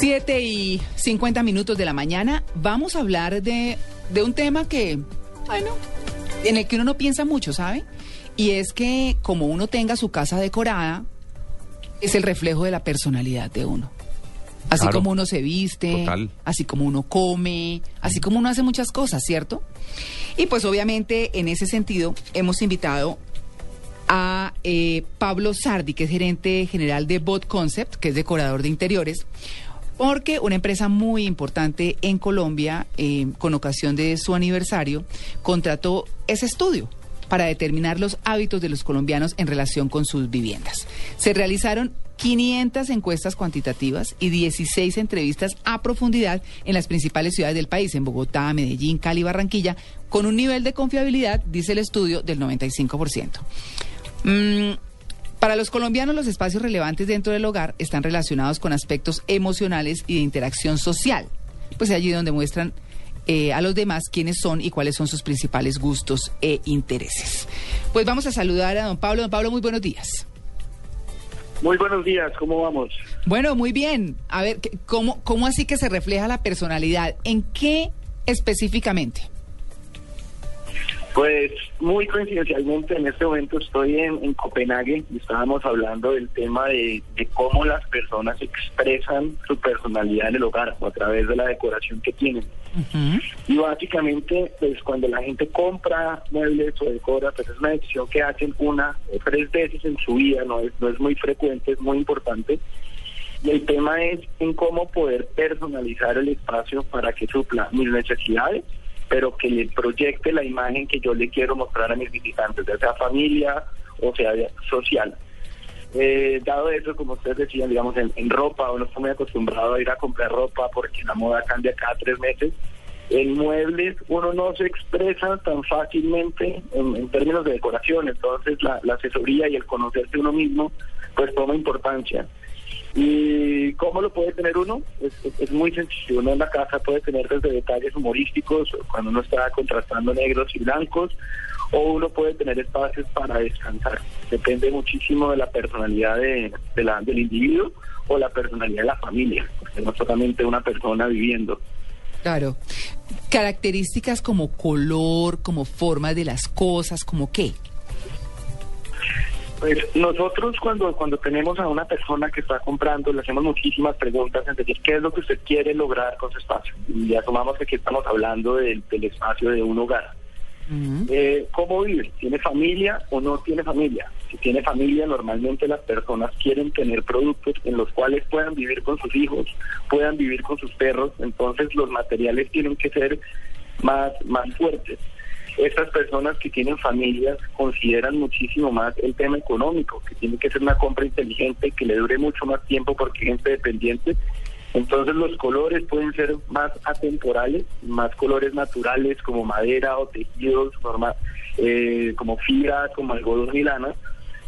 7 y 50 minutos de la mañana vamos a hablar de, de un tema que, bueno, en el que uno no piensa mucho, ¿sabe? Y es que como uno tenga su casa decorada, es el reflejo de la personalidad de uno. Así Claro. como uno se viste, Total. así como uno come, así como uno hace muchas cosas, ¿cierto? Y pues obviamente en ese sentido hemos invitado a eh, Pablo Sardi, que es gerente general de Bot Concept, que es decorador de interiores, porque una empresa muy importante en Colombia, eh, con ocasión de su aniversario, contrató ese estudio para determinar los hábitos de los colombianos en relación con sus viviendas. Se realizaron 500 encuestas cuantitativas y 16 entrevistas a profundidad en las principales ciudades del país, en Bogotá, Medellín, Cali, Barranquilla, con un nivel de confiabilidad, dice el estudio, del 95%. Mm, para los colombianos, los espacios relevantes dentro del hogar están relacionados con aspectos emocionales y de interacción social. Pues es allí donde muestran eh, a los demás quiénes son y cuáles son sus principales gustos e intereses. Pues vamos a saludar a don Pablo. Don Pablo, muy buenos días. Muy buenos días, ¿cómo vamos? Bueno, muy bien. A ver, ¿qué- ¿cómo, cómo así que se refleja la personalidad? ¿En qué específicamente? Pues muy coincidencialmente en este momento estoy en, en Copenhague y estábamos hablando del tema de, de cómo las personas expresan su personalidad en el hogar o a través de la decoración que tienen. Y básicamente, pues cuando la gente compra muebles o decora, pues es una decisión que hacen una o tres veces en su vida, no es, no es muy frecuente, es muy importante. Y el tema es en cómo poder personalizar el espacio para que supla mis necesidades, pero que le proyecte la imagen que yo le quiero mostrar a mis visitantes, ya sea familia o sea social. Eh, dado eso, como ustedes decían, digamos, en, en ropa, uno está muy acostumbrado a ir a comprar ropa porque la moda cambia cada tres meses. En muebles uno no se expresa tan fácilmente en, términos de decoración, entonces la, la asesoría y el conocerse uno mismo pues toma importancia. ¿Y cómo lo puede tener uno? Es, es- muy sencillo. Uno en la casa puede tener desde detalles humorísticos, cuando uno está contrastando negros y blancos, o uno puede tener espacios para descansar. Depende muchísimo de la personalidad de, de la- del individuo o la personalidad de la familia, porque no solamente una persona viviendo. Claro. Características como color, como forma de las cosas, como qué. Pues nosotros cuando cuando tenemos a una persona que está comprando le hacemos muchísimas preguntas, es decir, qué es lo que usted quiere lograr con su espacio. Y asumamos que aquí estamos hablando del, del espacio de un hogar. Eh, ¿Cómo vive? ¿Tiene familia o no tiene familia? Si tiene familia, normalmente las personas quieren tener productos en los cuales puedan vivir con sus hijos, puedan vivir con sus perros, entonces los materiales tienen que ser más, más fuertes. Estas personas que tienen familias consideran muchísimo más el tema económico, que tiene que ser una compra inteligente, que le dure mucho más tiempo porque hay gente dependiente. Entonces los colores pueden ser más atemporales, más colores naturales como madera o tejidos, norma- eh, como fibra, como algodón y lana,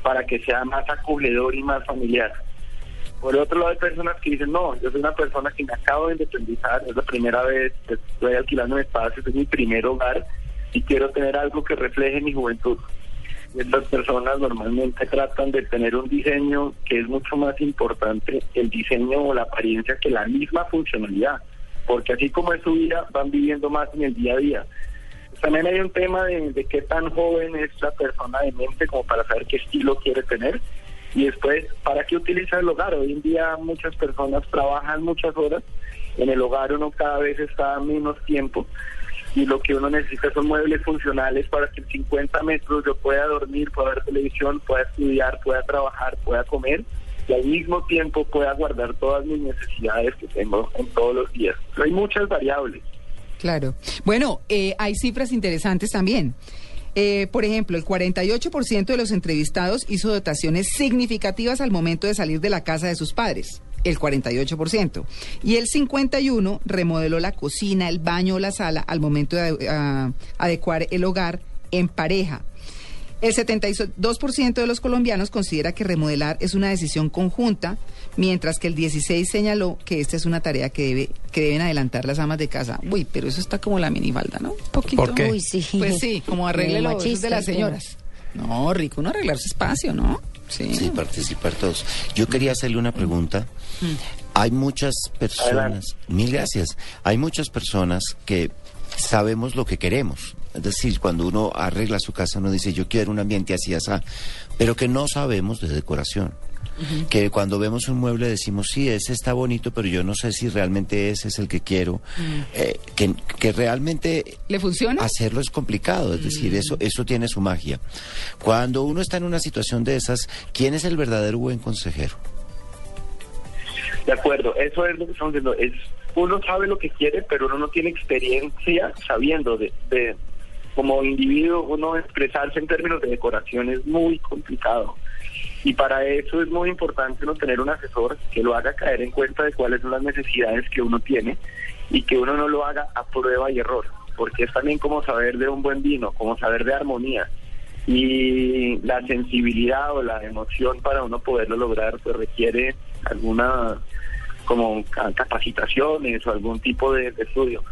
para que sea más acogedor y más familiar. Por otro lado hay personas que dicen, no, yo soy una persona que me acabo de independizar, es la primera vez que estoy alquilando un espacio, es mi primer hogar y quiero tener algo que refleje mi juventud. Estas personas normalmente tratan de tener un diseño que es mucho más importante el diseño o la apariencia que la misma funcionalidad, porque así como es su vida, van viviendo más en el día a día. También hay un tema de, de qué tan joven es la persona de mente como para saber qué estilo quiere tener y después para qué utiliza el hogar. Hoy en día muchas personas trabajan muchas horas, en el hogar uno cada vez está menos tiempo y lo que uno necesita son muebles funcionales para que en 50 metros yo pueda dormir, pueda ver televisión, pueda estudiar, pueda trabajar, pueda comer y al mismo tiempo pueda guardar todas mis necesidades que tengo en todos los días. Hay muchas variables. Claro. Bueno, eh, hay cifras interesantes también. Eh, por ejemplo, el 48% de los entrevistados hizo dotaciones significativas al momento de salir de la casa de sus padres. El 48%. Y el 51% remodeló la cocina, el baño o la sala al momento de ah, adecuar el hogar en pareja. El 72% de los colombianos considera que remodelar es una decisión conjunta, mientras que el 16% señaló que esta es una tarea que, debe, que deben adelantar las amas de casa. Uy, pero eso está como la minifalda, ¿no? Un poquito. ¿Por qué? Uy, sí. Pues sí, como arregle Muy los de las señoras. No, rico, uno arreglar su espacio, ¿no? Sí. participar todos. Yo quería hacerle una pregunta. Mm. Hay muchas personas, mil gracias, hay muchas personas que sabemos lo que queremos. Es decir, cuando uno arregla su casa, uno dice, yo quiero un ambiente así, así, pero que no sabemos de decoración. Que cuando vemos un mueble decimos, sí, ese está bonito, pero yo no sé si realmente ese es el que quiero. Mm. Eh, que, que, realmente... ¿Le funciona? Hacerlo es complicado, es decir, eso, mm. eso tiene su magia. Cuando uno está en una situación de esas, ¿quién es el verdadero buen consejero? De acuerdo, eso es lo que estamos diciendo. Es, uno sabe lo que quiere, pero uno no tiene experiencia sabiendo de, de como individuo uno expresarse en términos de decoración es muy complicado. Y para eso es muy importante uno tener un asesor que lo haga caer en cuenta de cuáles son las necesidades que uno tiene y que uno no lo haga a prueba y error, porque es también como saber de un buen vino, como saber de armonía. Y la sensibilidad o la emoción para uno poderlo lograr pues requiere alguna como capacitaciones o algún tipo de, estudio.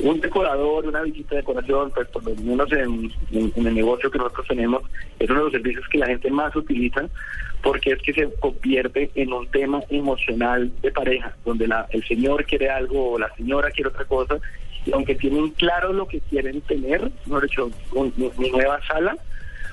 Un decorador, una visita de decoración, pues por lo menos en, el negocio que nosotros tenemos, es uno de los servicios que la gente más utiliza porque es que se convierte en un tema emocional de pareja, donde la, el señor quiere algo o la señora quiere otra cosa, y aunque tienen claro lo que quieren tener, no hecho, mi nueva sala,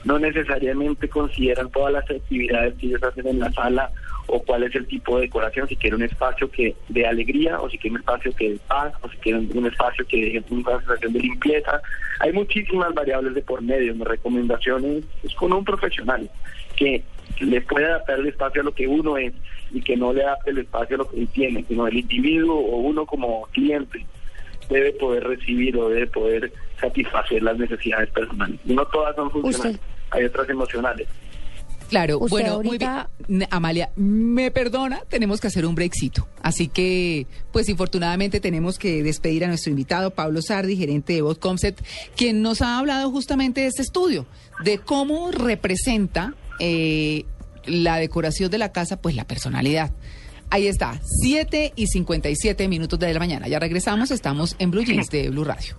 no necesariamente consideran todas las actividades que ellos hacen en la sala o cuál es el tipo de decoración, si quieren un espacio que de alegría o si quieren un espacio que de paz o si quieren un espacio que deje una sensación de limpieza. Hay muchísimas variables de por medio. Mi recomendación es, con un profesional que le pueda adaptar el espacio a lo que uno es y que no le adapte el espacio a lo que él tiene, sino el individuo o uno como cliente debe poder recibir o debe poder satisfacer las necesidades personales. Y no todas son funcionales, hay otras emocionales. Claro, bueno, muy bien. Amalia, me perdona, tenemos que hacer un brexito. Así que, pues infortunadamente tenemos que despedir a nuestro invitado, Pablo Sardi, gerente de Concept, quien nos ha hablado justamente de este estudio, de cómo representa eh, la decoración de la casa, pues la personalidad. Ahí está, 7 y 57 minutos de la mañana. Ya regresamos, estamos en Blue Jeans de Blue Radio.